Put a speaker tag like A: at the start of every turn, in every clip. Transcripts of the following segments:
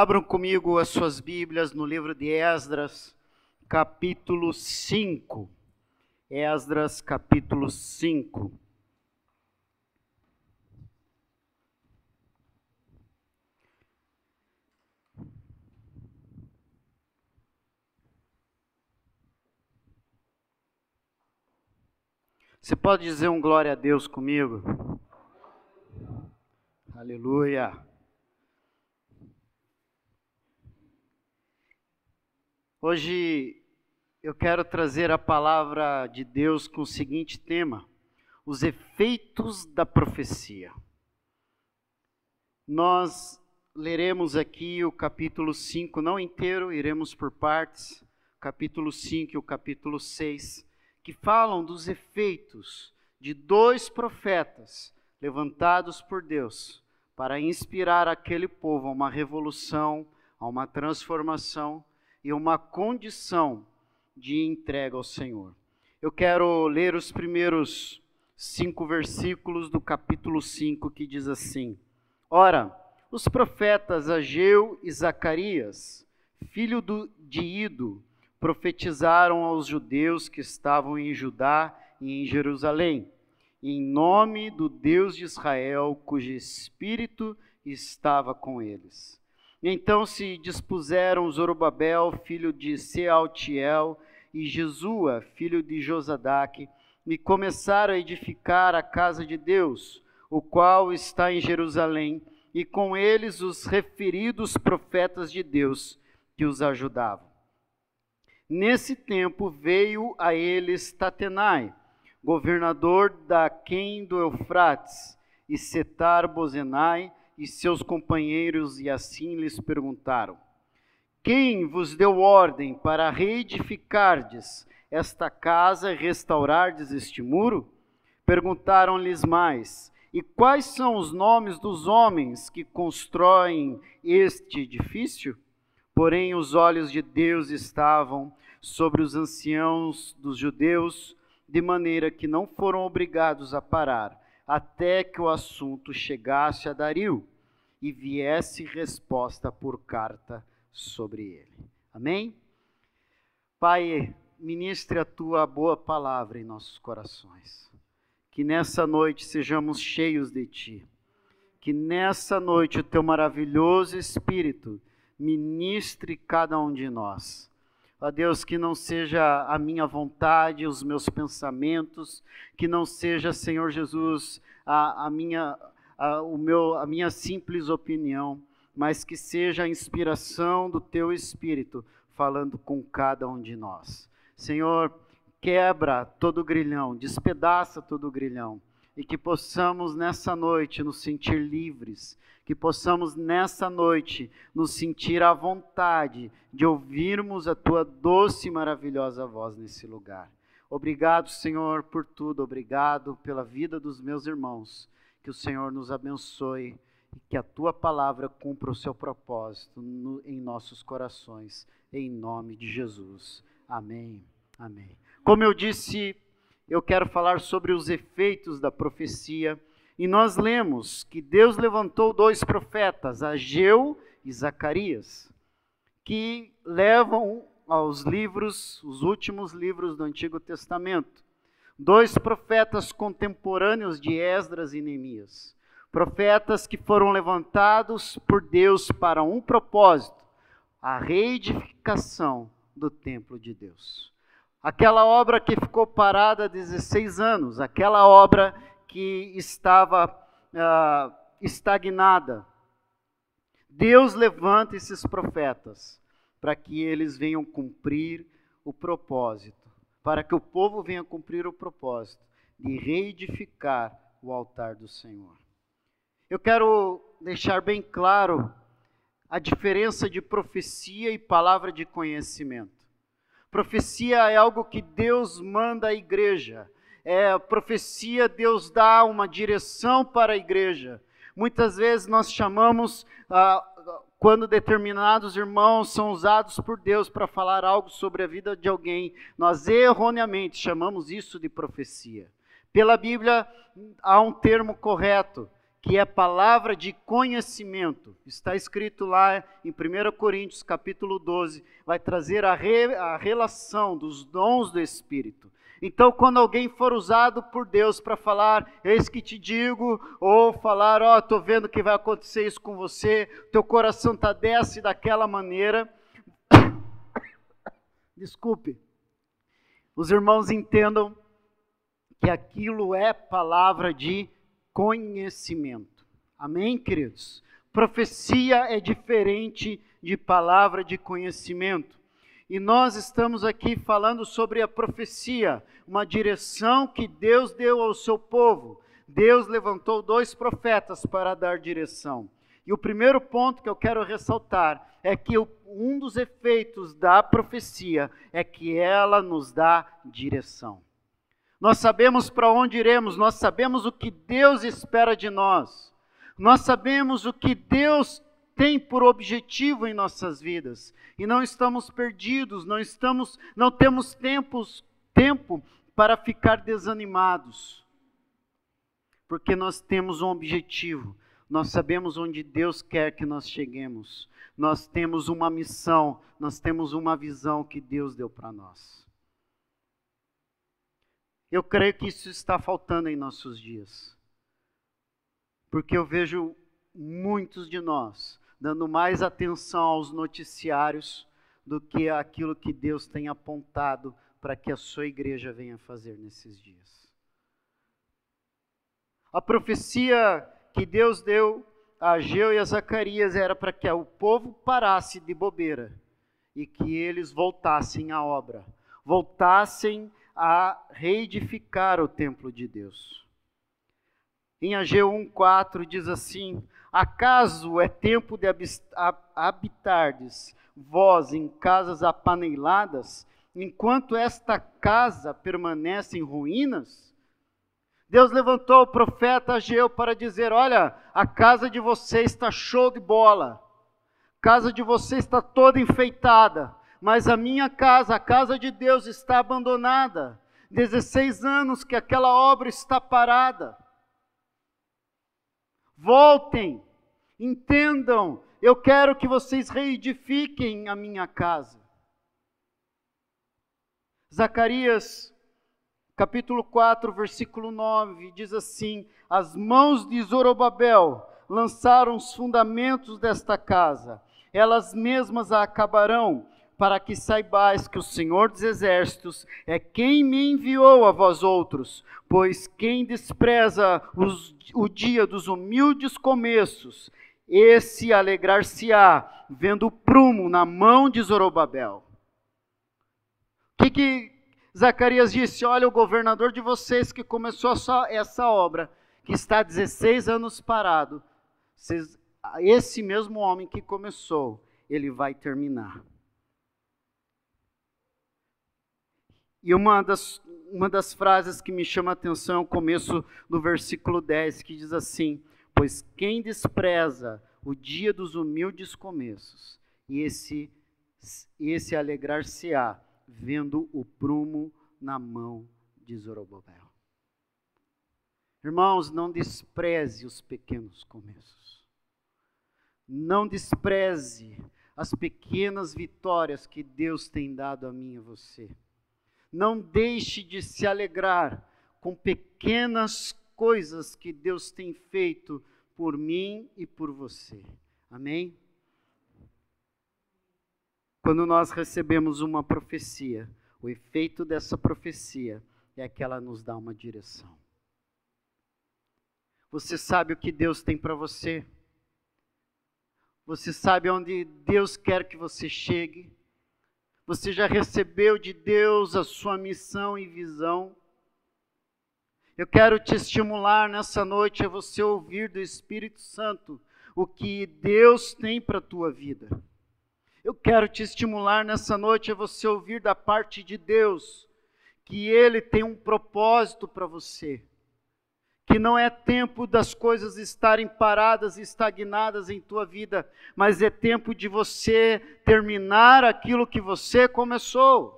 A: Abram comigo as suas Bíblias no livro de Esdras, capítulo 5. Esdras, capítulo 5. Você pode dizer um glória a Deus comigo? Aleluia. Hoje eu quero trazer a palavra de Deus com o seguinte tema: os efeitos da profecia. Nós leremos aqui o capítulo 5, não inteiro, iremos por partes, capítulo 5 e o capítulo 6 que falam dos efeitos de dois profetas levantados por Deus para inspirar aquele povo a uma revolução, a uma transformação e uma condição de entrega ao Senhor. Eu quero ler os primeiros cinco versículos do capítulo 5 que diz assim: Ora, os profetas Ageu e Zacarias, filho do, de Ido, profetizaram aos judeus que estavam em Judá e em Jerusalém, em nome do Deus de Israel, cujo espírito estava com eles. Então se dispuseram Zorobabel, filho de Sealtiel, e Jesua, filho de Josadaque, e começaram a edificar a casa de Deus, o qual está em Jerusalém, e com eles os referidos profetas de Deus que os ajudavam. Nesse tempo veio a eles Tatenai, governador da Quem do Eufrates, e Setar Bozenai e seus companheiros, e assim lhes perguntaram: Quem vos deu ordem para reedificardes esta casa e restaurardes este muro? Perguntaram-lhes mais: E quais são os nomes dos homens que constroem este edifício? Porém, os olhos de Deus estavam sobre os anciãos dos judeus, de maneira que não foram obrigados a parar, até que o assunto chegasse a Dario e viesse resposta por carta sobre ele. Amém? Pai, ministre a tua boa palavra em nossos corações. Que nessa noite sejamos cheios de ti. Que nessa noite o teu maravilhoso Espírito ministre cada um de nós. Ó Deus, que não seja a minha vontade, os meus pensamentos, que não seja, Senhor Jesus, a, a, minha, a, o meu, a minha simples opinião, mas que seja a inspiração do Teu Espírito falando com cada um de nós. Senhor, quebra todo grilhão, despedaça todo o grilhão, e que possamos nessa noite nos sentir livres, que possamos nessa noite nos sentir à vontade de ouvirmos a tua doce e maravilhosa voz nesse lugar. Obrigado, Senhor, por tudo, obrigado pela vida dos meus irmãos. Que o Senhor nos abençoe e que a tua palavra cumpra o seu propósito no, em nossos corações, em nome de Jesus. Amém. Amém. Como eu disse, eu quero falar sobre os efeitos da profecia e nós lemos que Deus levantou dois profetas, Ageu e Zacarias, que levam aos livros, os últimos livros do Antigo Testamento. Dois profetas contemporâneos de Esdras e Neemias. Profetas que foram levantados por Deus para um propósito: a reedificação do templo de Deus. Aquela obra que ficou parada há 16 anos, aquela obra que estava uh, estagnada. Deus levanta esses profetas para que eles venham cumprir o propósito, para que o povo venha cumprir o propósito de reedificar o altar do Senhor. Eu quero deixar bem claro a diferença de profecia e palavra de conhecimento. Profecia é algo que Deus manda à igreja, é, profecia, Deus dá uma direção para a igreja. Muitas vezes nós chamamos, ah, quando determinados irmãos são usados por Deus para falar algo sobre a vida de alguém, nós erroneamente chamamos isso de profecia. Pela Bíblia, há um termo correto, que é palavra de conhecimento. Está escrito lá em 1 Coríntios, capítulo 12, vai trazer a, re, a relação dos dons do Espírito. Então, quando alguém for usado por Deus para falar, eis que te digo, ou falar, ó, oh, estou vendo que vai acontecer isso com você, teu coração está dessa e daquela maneira. Desculpe. Os irmãos entendam que aquilo é palavra de conhecimento. Amém, queridos? Profecia é diferente de palavra de conhecimento. E nós estamos aqui falando sobre a profecia, uma direção que Deus deu ao seu povo. Deus levantou dois profetas para dar direção. E o primeiro ponto que eu quero ressaltar é que um dos efeitos da profecia é que ela nos dá direção. Nós sabemos para onde iremos, nós sabemos o que Deus espera de nós. Nós sabemos o que Deus tem por objetivo em nossas vidas e não estamos perdidos, não estamos, não temos tempos, tempo para ficar desanimados. Porque nós temos um objetivo, nós sabemos onde Deus quer que nós cheguemos. Nós temos uma missão, nós temos uma visão que Deus deu para nós. Eu creio que isso está faltando em nossos dias. Porque eu vejo muitos de nós dando mais atenção aos noticiários do que aquilo que Deus tem apontado para que a sua igreja venha fazer nesses dias. A profecia que Deus deu a Ageu e a Zacarias era para que o povo parasse de bobeira e que eles voltassem à obra, voltassem a reedificar o templo de Deus. Em Ageu 1,4 diz assim: Acaso é tempo de habitardes vós em casas apaneiladas, enquanto esta casa permanece em ruínas? Deus levantou o profeta Ageu para dizer: Olha, a casa de você está show de bola, a casa de você está toda enfeitada, mas a minha casa, a casa de Deus, está abandonada. 16 anos que aquela obra está parada. Voltem, entendam, eu quero que vocês reedifiquem a minha casa. Zacarias, capítulo 4, versículo 9, diz assim: As mãos de Zorobabel lançaram os fundamentos desta casa, elas mesmas a acabarão para que saibais que o Senhor dos Exércitos é quem me enviou a vós outros, pois quem despreza os, o dia dos humildes começos, esse alegrar-se-á, vendo o prumo na mão de Zorobabel. O que, que Zacarias disse? Olha, o governador de vocês que começou essa obra, que está 16 anos parado, esse mesmo homem que começou, ele vai terminar. E uma das, uma das frases que me chama a atenção é o começo do versículo 10, que diz assim: Pois quem despreza o dia dos humildes começos, e esse, esse alegrar-se-á, vendo o prumo na mão de Zorobabel. Irmãos, não despreze os pequenos começos. Não despreze as pequenas vitórias que Deus tem dado a mim e a você. Não deixe de se alegrar com pequenas coisas que Deus tem feito por mim e por você. Amém? Quando nós recebemos uma profecia, o efeito dessa profecia é que ela nos dá uma direção. Você sabe o que Deus tem para você? Você sabe onde Deus quer que você chegue? Você já recebeu de Deus a sua missão e visão? Eu quero te estimular nessa noite a você ouvir do Espírito Santo o que Deus tem para a tua vida. Eu quero te estimular nessa noite a você ouvir da parte de Deus que Ele tem um propósito para você que não é tempo das coisas estarem paradas e estagnadas em tua vida, mas é tempo de você terminar aquilo que você começou.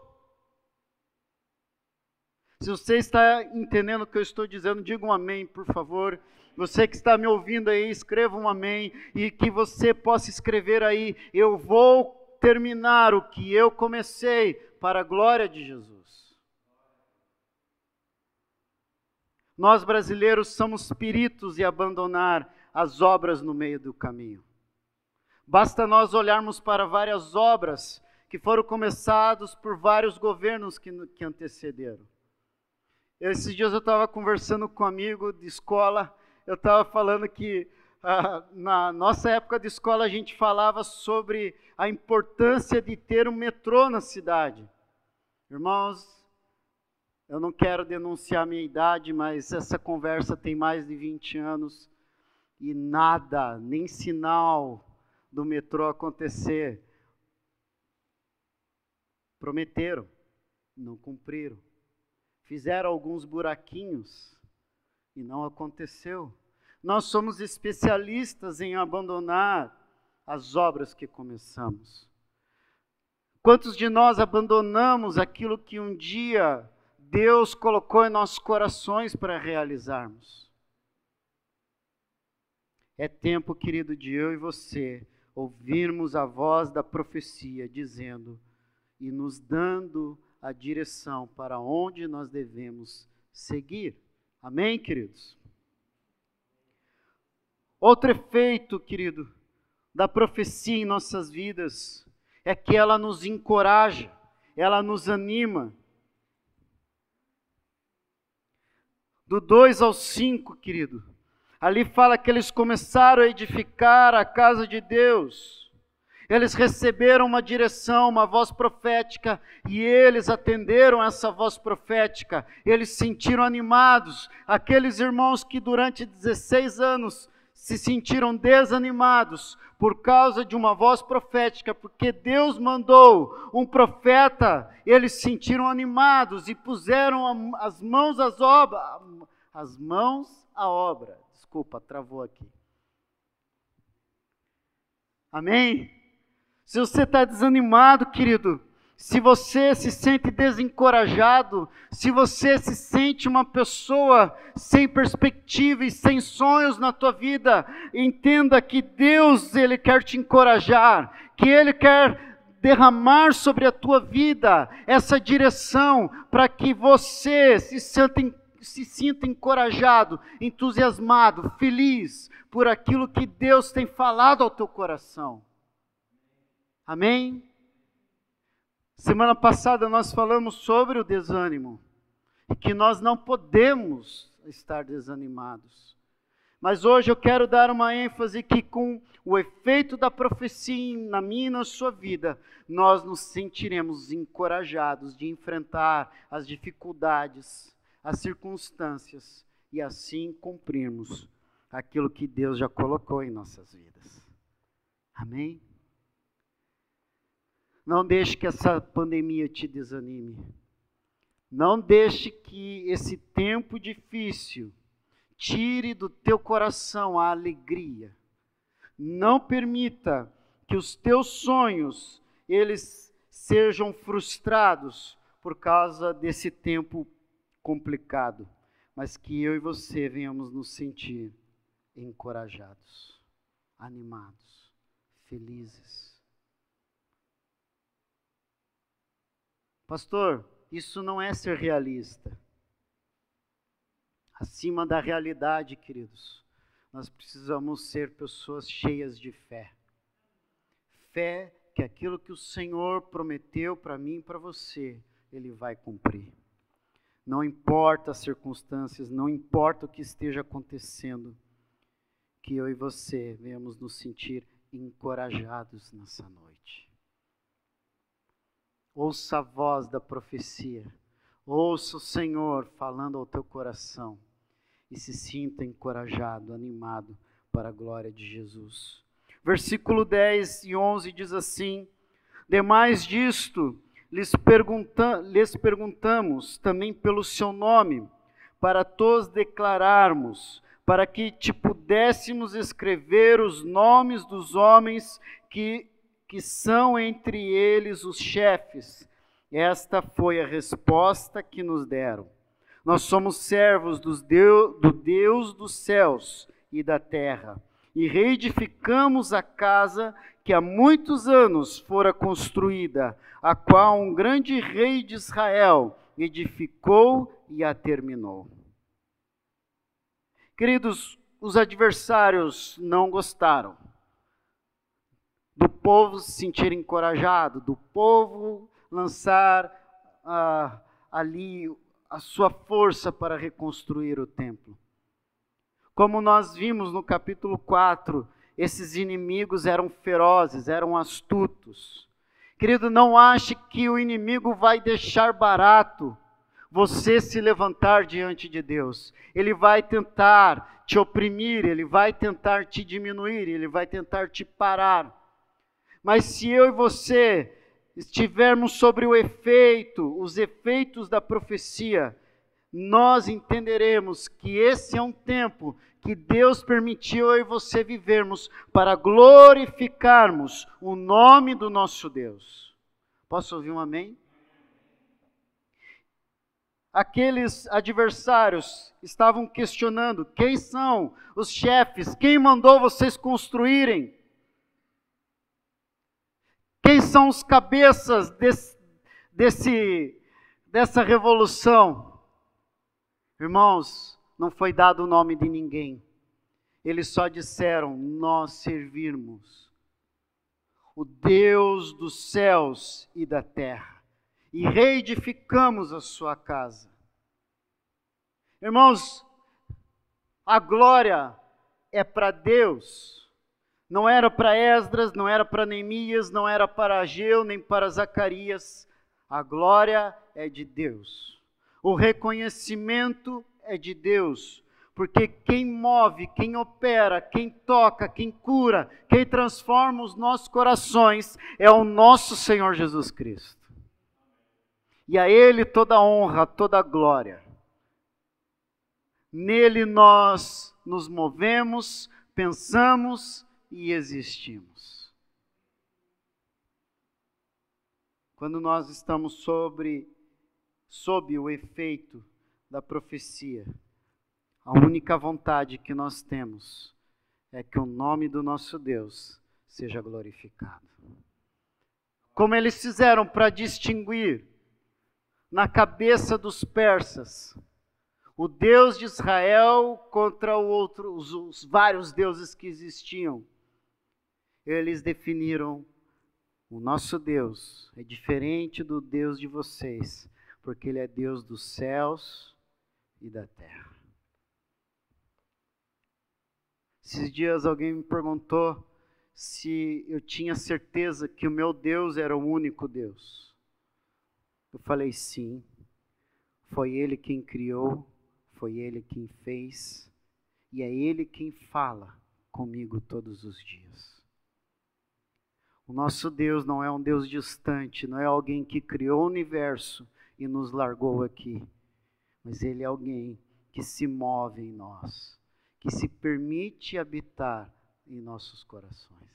A: Se você está entendendo o que eu estou dizendo, diga um amém, por favor. Você que está me ouvindo aí, escreva um amém e que você possa escrever aí: Eu vou terminar o que eu comecei para a glória de Jesus. Nós brasileiros somos peritos em abandonar as obras no meio do caminho. Basta nós olharmos para várias obras que foram começadas por vários governos que, que antecederam. Esses dias eu estava conversando com um amigo de escola, eu estava falando que ah, na nossa época de escola a gente falava sobre a importância de ter um metrô na cidade. Irmãos, eu não quero denunciar minha idade, mas essa conversa tem mais de 20 anos e nada, nem sinal do metrô acontecer. Prometeram, não cumpriram. Fizeram alguns buraquinhos e não aconteceu. Nós somos especialistas em abandonar as obras que começamos. Quantos de nós abandonamos aquilo que um dia Deus colocou em nossos corações para realizarmos. É tempo, querido, de eu e você ouvirmos a voz da profecia dizendo e nos dando a direção para onde nós devemos seguir. Amém, queridos? Outro efeito, querido, da profecia em nossas vidas é que ela nos encoraja, ela nos anima, do 2 ao 5, querido. Ali fala que eles começaram a edificar a casa de Deus. Eles receberam uma direção, uma voz profética, e eles atenderam essa voz profética. Eles se sentiram animados. Aqueles irmãos que durante 16 anos se sentiram desanimados por causa de uma voz profética, porque Deus mandou um profeta, eles se sentiram animados e puseram as mãos às obras, as mãos à obra. Desculpa, travou aqui. Amém? Se você está desanimado, querido, se você se sente desencorajado, se você se sente uma pessoa sem perspectiva e sem sonhos na tua vida, entenda que Deus ele quer te encorajar, que ele quer derramar sobre a tua vida essa direção para que você se sinta, se sinta encorajado, entusiasmado, feliz por aquilo que Deus tem falado ao teu coração. Amém? Semana passada nós falamos sobre o desânimo que nós não podemos estar desanimados. Mas hoje eu quero dar uma ênfase que com o efeito da profecia na minha e na sua vida, nós nos sentiremos encorajados de enfrentar as dificuldades, as circunstâncias e assim cumprirmos aquilo que Deus já colocou em nossas vidas. Amém? Não deixe que essa pandemia te desanime. Não deixe que esse tempo difícil tire do teu coração a alegria. Não permita que os teus sonhos eles sejam frustrados por causa desse tempo complicado, mas que eu e você venhamos nos sentir encorajados, animados, felizes. Pastor, isso não é ser realista. Acima da realidade, queridos, nós precisamos ser pessoas cheias de fé. Fé que aquilo que o Senhor prometeu para mim e para você, Ele vai cumprir. Não importa as circunstâncias, não importa o que esteja acontecendo, que eu e você venhamos nos sentir encorajados nessa noite. Ouça a voz da profecia. Ouça o Senhor falando ao teu coração e se sinta encorajado, animado para a glória de Jesus. Versículo 10 e 11 diz assim: Demais disto, lhes, pergunta, lhes perguntamos também pelo seu nome, para todos declararmos, para que te pudéssemos escrever os nomes dos homens que que são entre eles os chefes. Esta foi a resposta que nos deram. Nós somos servos do Deus dos céus e da terra, e reedificamos a casa que há muitos anos fora construída, a qual um grande rei de Israel edificou e a terminou. Queridos, os adversários não gostaram do povo se sentir encorajado, do povo lançar ah, ali a sua força para reconstruir o templo. Como nós vimos no capítulo 4, esses inimigos eram ferozes, eram astutos. Querido, não ache que o inimigo vai deixar barato você se levantar diante de Deus. Ele vai tentar te oprimir, ele vai tentar te diminuir, ele vai tentar te parar. Mas se eu e você estivermos sobre o efeito, os efeitos da profecia, nós entenderemos que esse é um tempo que Deus permitiu eu e você vivermos para glorificarmos o nome do nosso Deus. Posso ouvir um amém? Aqueles adversários estavam questionando: quem são os chefes? Quem mandou vocês construírem? Quem são os cabeças desse, desse, dessa revolução? Irmãos, não foi dado o nome de ninguém. Eles só disseram: Nós servirmos o Deus dos céus e da terra, e reedificamos a sua casa. Irmãos, a glória é para Deus não era para Esdras, não era para Neemias, não era para Ageu, nem para Zacarias. A glória é de Deus. O reconhecimento é de Deus. Porque quem move, quem opera, quem toca, quem cura, quem transforma os nossos corações é o nosso Senhor Jesus Cristo. E a Ele toda honra, toda glória. Nele nós nos movemos, pensamos e existimos. Quando nós estamos sobre sob o efeito da profecia, a única vontade que nós temos é que o nome do nosso Deus seja glorificado. Como eles fizeram para distinguir na cabeça dos persas o Deus de Israel contra outro, os, os vários deuses que existiam eles definiram: o nosso Deus é diferente do Deus de vocês, porque Ele é Deus dos céus e da terra. Esses dias alguém me perguntou se eu tinha certeza que o meu Deus era o único Deus. Eu falei sim. Foi Ele quem criou, foi Ele quem fez, e é Ele quem fala comigo todos os dias. O nosso Deus não é um Deus distante, não é alguém que criou o universo e nos largou aqui, mas Ele é alguém que se move em nós, que se permite habitar em nossos corações.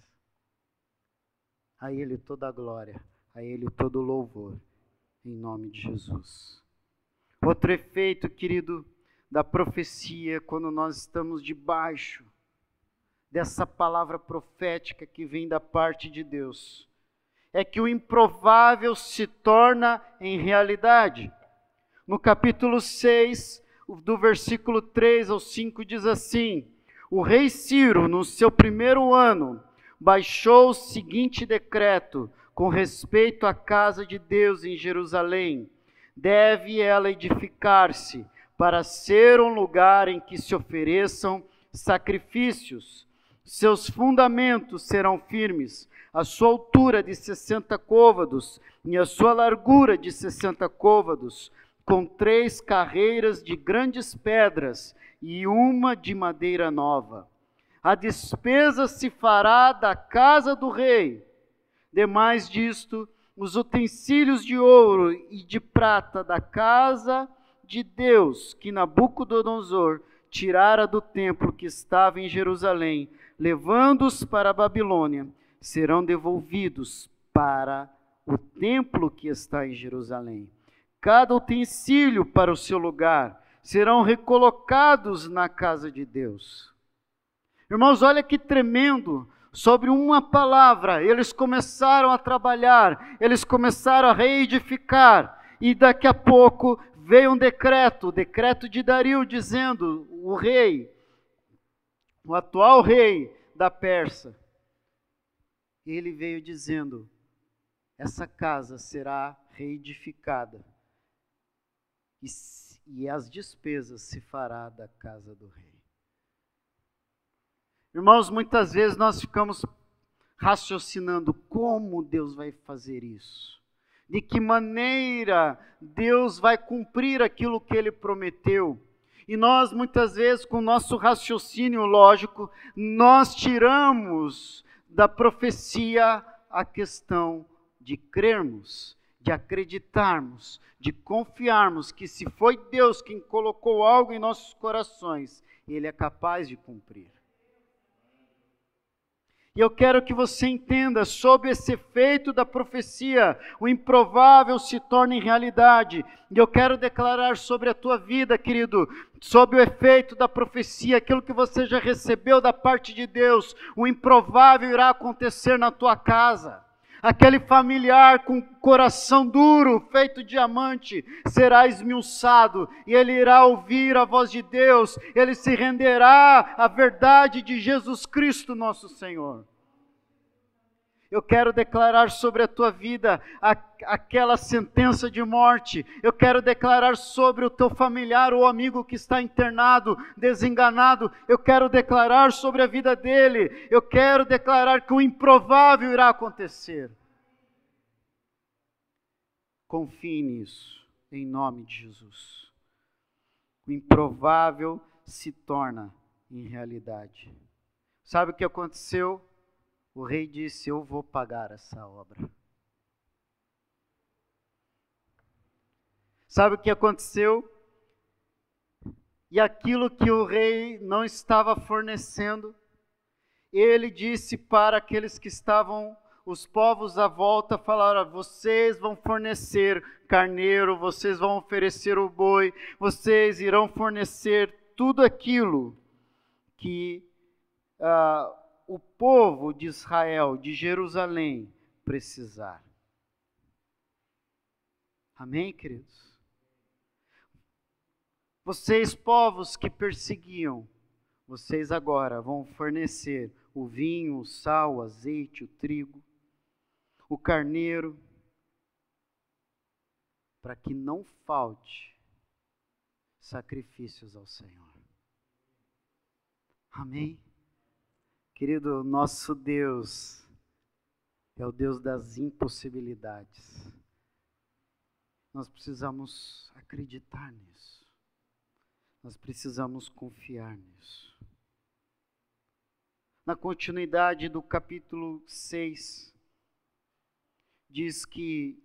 A: A Ele toda a glória, a Ele todo o louvor, em nome de Jesus. Outro efeito, querido, da profecia, quando nós estamos debaixo dessa palavra profética que vem da parte de Deus. É que o improvável se torna em realidade. No capítulo 6, do versículo 3 ao 5, diz assim: O rei Ciro, no seu primeiro ano, baixou o seguinte decreto com respeito à casa de Deus em Jerusalém: deve ela edificar-se para ser um lugar em que se ofereçam sacrifícios seus fundamentos serão firmes, a sua altura de 60 côvados e a sua largura de 60 côvados, com três carreiras de grandes pedras e uma de madeira nova. A despesa se fará da casa do rei. Demais disto, os utensílios de ouro e de prata da casa de Deus que Nabucodonosor tirara do templo que estava em Jerusalém, levando-os para a Babilônia, serão devolvidos para o templo que está em Jerusalém. cada utensílio para o seu lugar, serão recolocados na casa de Deus. Irmãos, olha que tremendo. Sobre uma palavra, eles começaram a trabalhar, eles começaram a reedificar, e daqui a pouco veio um decreto, o decreto de Dario, dizendo: o rei, o atual rei da Pérsia, ele veio dizendo: essa casa será reedificada e, e as despesas se fará da casa do rei. Irmãos, muitas vezes nós ficamos raciocinando como Deus vai fazer isso. De que maneira Deus vai cumprir aquilo que ele prometeu. E nós, muitas vezes, com o nosso raciocínio lógico, nós tiramos da profecia a questão de crermos, de acreditarmos, de confiarmos que se foi Deus quem colocou algo em nossos corações, Ele é capaz de cumprir. E eu quero que você entenda sob esse efeito da profecia, o improvável se torna em realidade. E eu quero declarar sobre a tua vida, querido, sob o efeito da profecia, aquilo que você já recebeu da parte de Deus, o improvável irá acontecer na tua casa. Aquele familiar com coração duro, feito diamante, será esmiuçado, e ele irá ouvir a voz de Deus, ele se renderá à verdade de Jesus Cristo, nosso Senhor. Eu quero declarar sobre a tua vida a, aquela sentença de morte. Eu quero declarar sobre o teu familiar ou amigo que está internado, desenganado. Eu quero declarar sobre a vida dele. Eu quero declarar que o improvável irá acontecer. Confie nisso, em nome de Jesus. O improvável se torna em realidade. Sabe o que aconteceu? O rei disse: Eu vou pagar essa obra. Sabe o que aconteceu? E aquilo que o rei não estava fornecendo, ele disse para aqueles que estavam, os povos à volta, falaram: vocês vão fornecer carneiro, vocês vão oferecer o boi, vocês irão fornecer tudo aquilo que uh, o povo de Israel, de Jerusalém, precisar. Amém, queridos? Vocês, povos que perseguiam, vocês agora vão fornecer o vinho, o sal, o azeite, o trigo, o carneiro, para que não falte sacrifícios ao Senhor. Amém? Querido, nosso Deus é o Deus das impossibilidades. Nós precisamos acreditar nisso. Nós precisamos confiar nisso. Na continuidade do capítulo 6, diz que,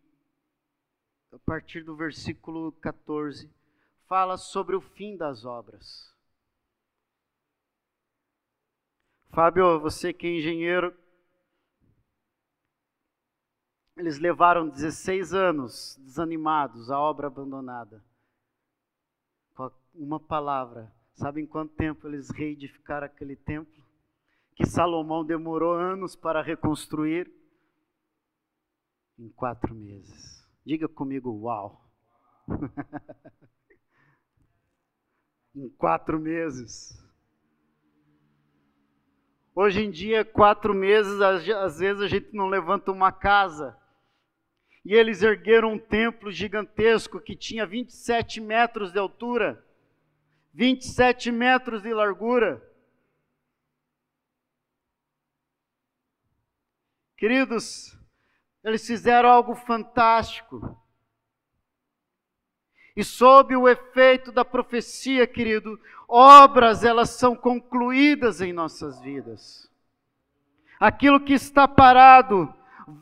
A: a partir do versículo 14, fala sobre o fim das obras. Fábio, você que é engenheiro, eles levaram 16 anos desanimados, a obra abandonada. Com uma palavra, sabe em quanto tempo eles reedificaram aquele templo? Que Salomão demorou anos para reconstruir? Em quatro meses. Diga comigo, uau! em quatro meses. Hoje em dia, quatro meses, às vezes a gente não levanta uma casa. E eles ergueram um templo gigantesco que tinha 27 metros de altura, 27 metros de largura. Queridos, eles fizeram algo fantástico. E sob o efeito da profecia, querido, obras elas são concluídas em nossas vidas. Aquilo que está parado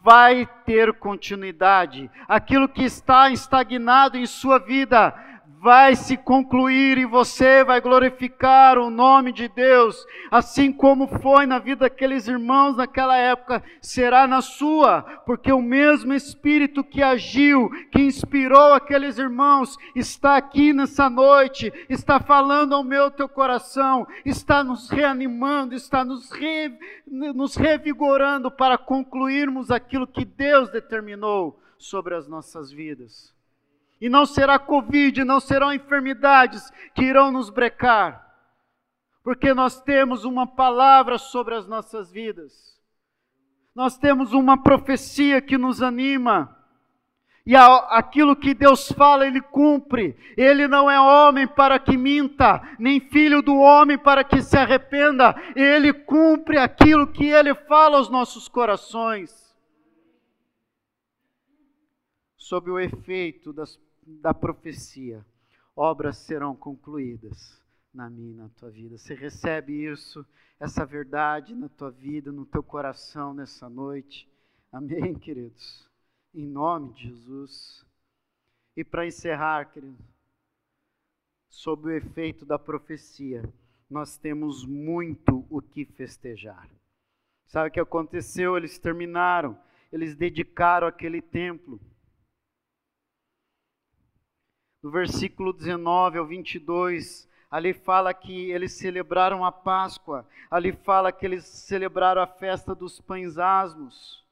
A: vai ter continuidade. Aquilo que está estagnado em sua vida vai se concluir e você vai glorificar o nome de Deus, assim como foi na vida daqueles irmãos naquela época, será na sua, porque o mesmo Espírito que agiu, que inspirou aqueles irmãos, está aqui nessa noite, está falando ao meu teu coração, está nos reanimando, está nos, re, nos revigorando para concluirmos aquilo que Deus determinou sobre as nossas vidas. E não será Covid, não serão enfermidades que irão nos brecar, porque nós temos uma palavra sobre as nossas vidas, nós temos uma profecia que nos anima, e aquilo que Deus fala, Ele cumpre. Ele não é homem para que minta, nem filho do homem para que se arrependa. Ele cumpre aquilo que Ele fala aos nossos corações. Sob o efeito das da profecia, obras serão concluídas na minha e na tua vida. Você recebe isso, essa verdade na tua vida, no teu coração nessa noite. Amém, queridos? Em nome de Jesus. E para encerrar, querido, sob o efeito da profecia, nós temos muito o que festejar. Sabe o que aconteceu? Eles terminaram, eles dedicaram aquele templo do versículo 19 ao 22, ali fala que eles celebraram a Páscoa, ali fala que eles celebraram a festa dos pães asmos.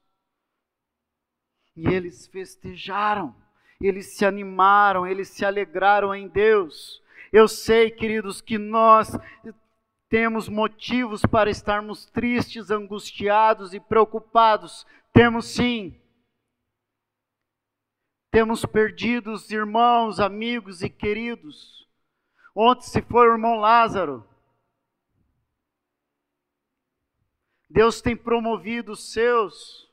A: E eles festejaram, eles se animaram, eles se alegraram em Deus. Eu sei, queridos, que nós temos motivos para estarmos tristes, angustiados e preocupados. Temos sim. Temos perdido os irmãos, amigos e queridos. Ontem se foi o irmão Lázaro. Deus tem promovido os seus.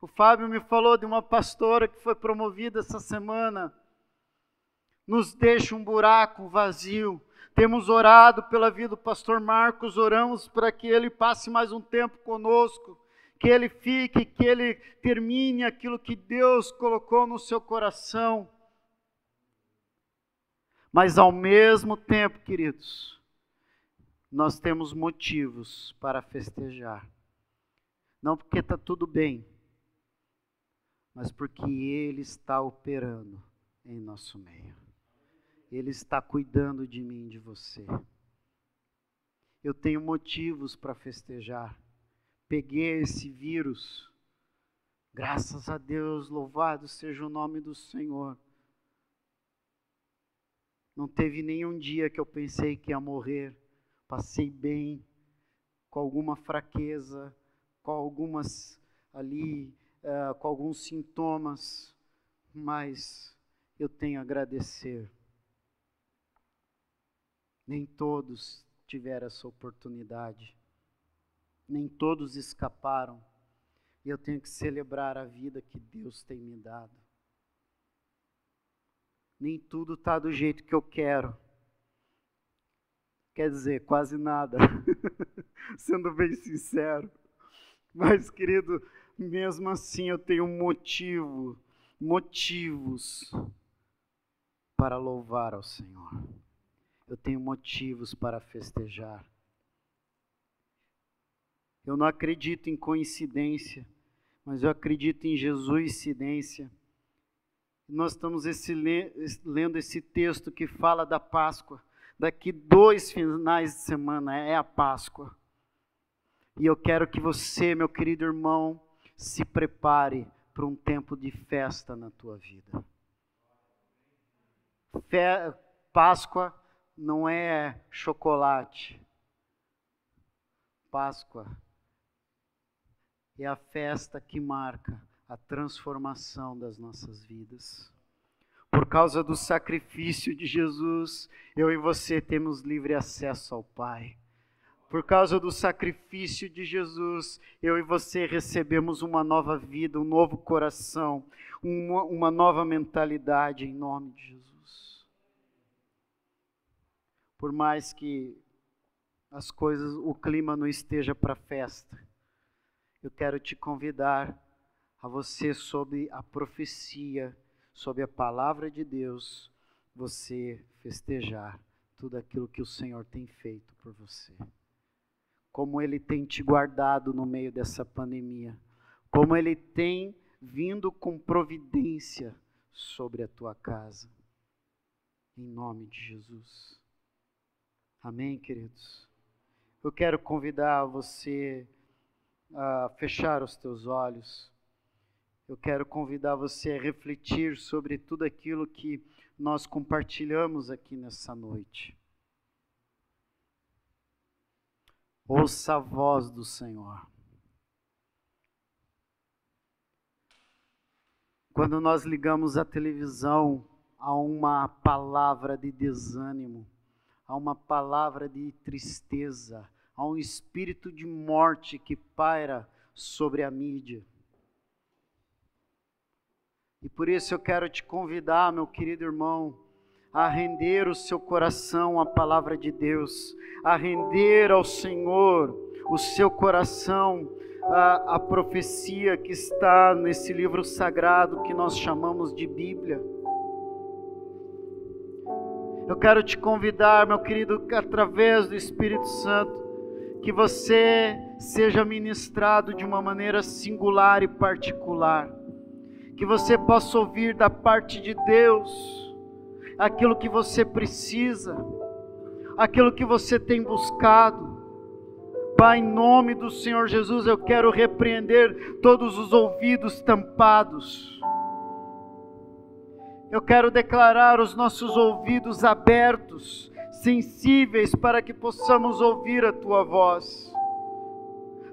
A: O Fábio me falou de uma pastora que foi promovida essa semana. Nos deixa um buraco vazio. Temos orado pela vida do pastor Marcos, oramos para que ele passe mais um tempo conosco que ele fique, que ele termine aquilo que Deus colocou no seu coração. Mas ao mesmo tempo, queridos, nós temos motivos para festejar. Não porque está tudo bem, mas porque Ele está operando em nosso meio. Ele está cuidando de mim, de você. Eu tenho motivos para festejar peguei esse vírus. Graças a Deus, louvado seja o nome do Senhor. Não teve nenhum dia que eu pensei que ia morrer. Passei bem, com alguma fraqueza, com algumas ali, uh, com alguns sintomas, mas eu tenho a agradecer. Nem todos tiveram essa oportunidade nem todos escaparam. E eu tenho que celebrar a vida que Deus tem me dado. Nem tudo está do jeito que eu quero. Quer dizer, quase nada. Sendo bem sincero. Mas, querido, mesmo assim eu tenho motivo, motivos para louvar ao Senhor. Eu tenho motivos para festejar. Eu não acredito em coincidência, mas eu acredito em Jesus incidência. Nós estamos esse, lendo esse texto que fala da Páscoa. Daqui dois finais de semana é a Páscoa. E eu quero que você, meu querido irmão, se prepare para um tempo de festa na tua vida. Páscoa não é chocolate. Páscoa é a festa que marca a transformação das nossas vidas. Por causa do sacrifício de Jesus, eu e você temos livre acesso ao Pai. Por causa do sacrifício de Jesus, eu e você recebemos uma nova vida, um novo coração, uma, uma nova mentalidade em nome de Jesus. Por mais que as coisas, o clima não esteja para festa, eu quero te convidar a você, sob a profecia, sob a palavra de Deus, você festejar tudo aquilo que o Senhor tem feito por você. Como Ele tem te guardado no meio dessa pandemia. Como Ele tem vindo com providência sobre a tua casa. Em nome de Jesus. Amém, queridos? Eu quero convidar você a fechar os teus olhos. Eu quero convidar você a refletir sobre tudo aquilo que nós compartilhamos aqui nessa noite. Ouça a voz do Senhor. Quando nós ligamos a televisão a uma palavra de desânimo, a uma palavra de tristeza, a um espírito de morte que paira sobre a mídia. E por isso eu quero te convidar, meu querido irmão, a render o seu coração à palavra de Deus, a render ao Senhor o seu coração à, à profecia que está nesse livro sagrado que nós chamamos de Bíblia. Eu quero te convidar, meu querido, através do Espírito Santo, que você seja ministrado de uma maneira singular e particular que você possa ouvir da parte de Deus aquilo que você precisa, aquilo que você tem buscado. Pai, em nome do Senhor Jesus, eu quero repreender todos os ouvidos tampados. Eu quero declarar os nossos ouvidos abertos, sensíveis, para que possamos ouvir a tua voz,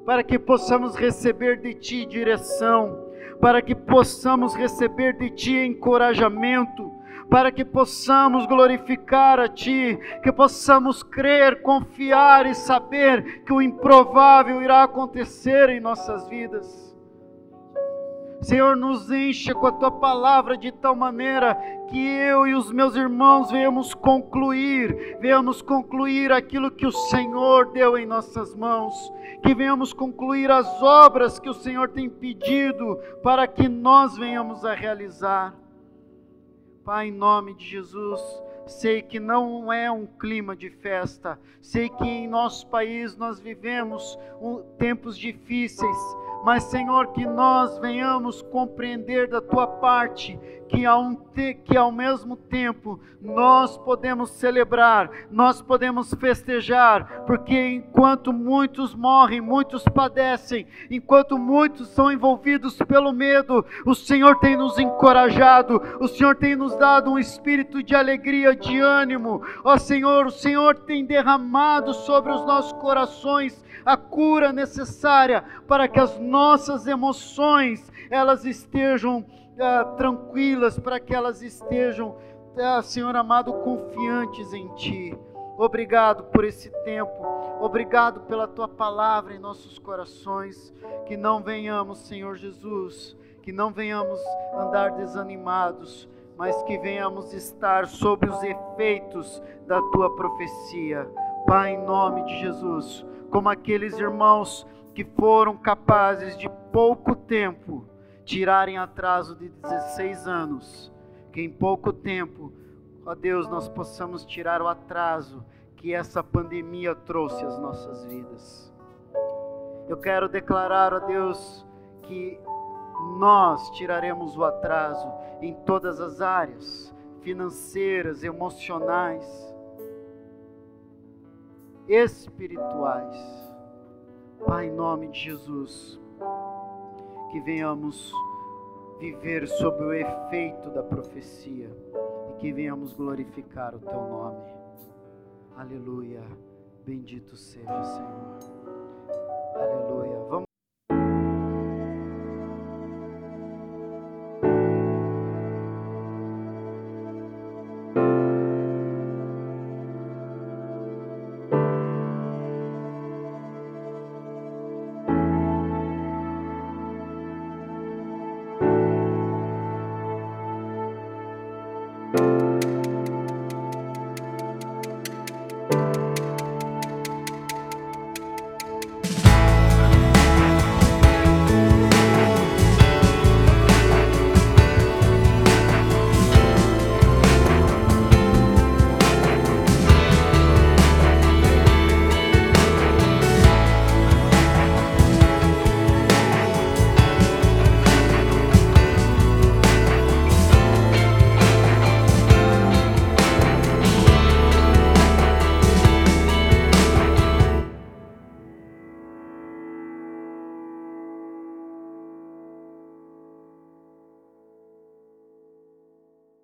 A: para que possamos receber de ti direção para que possamos receber de Ti encorajamento, para que possamos glorificar a Ti, que possamos crer, confiar e saber que o improvável irá acontecer em nossas vidas. Senhor, nos encha com a tua palavra de tal maneira que eu e os meus irmãos venhamos concluir, venhamos concluir aquilo que o Senhor deu em nossas mãos, que venhamos concluir as obras que o Senhor tem pedido para que nós venhamos a realizar. Pai, em nome de Jesus, sei que não é um clima de festa, sei que em nosso país nós vivemos tempos difíceis, mas Senhor, que nós venhamos compreender da tua parte que ao, que ao mesmo tempo nós podemos celebrar, nós podemos festejar, porque enquanto muitos morrem, muitos padecem, enquanto muitos são envolvidos pelo medo, o Senhor tem nos encorajado, o Senhor tem nos dado um espírito de alegria, de ânimo, ó Senhor, o Senhor tem derramado sobre os nossos corações a cura necessária para que as nossas emoções elas estejam ah, tranquilas, para que elas estejam, ah, Senhor amado, confiantes em Ti. Obrigado por esse tempo, obrigado pela Tua palavra em nossos corações. Que não venhamos, Senhor Jesus, que não venhamos andar desanimados, mas que venhamos estar sob os efeitos da Tua profecia. Pai, em nome de Jesus, como aqueles irmãos que foram capazes de pouco tempo tirarem atraso de 16 anos, que em pouco tempo, ó Deus, nós possamos tirar o atraso que essa pandemia trouxe às nossas vidas. Eu quero declarar, ó Deus, que nós tiraremos o atraso em todas as áreas financeiras, emocionais, espirituais. Pai, em nome de Jesus que venhamos viver sob o efeito da profecia e que venhamos glorificar o teu nome. Aleluia. Bendito seja, Senhor.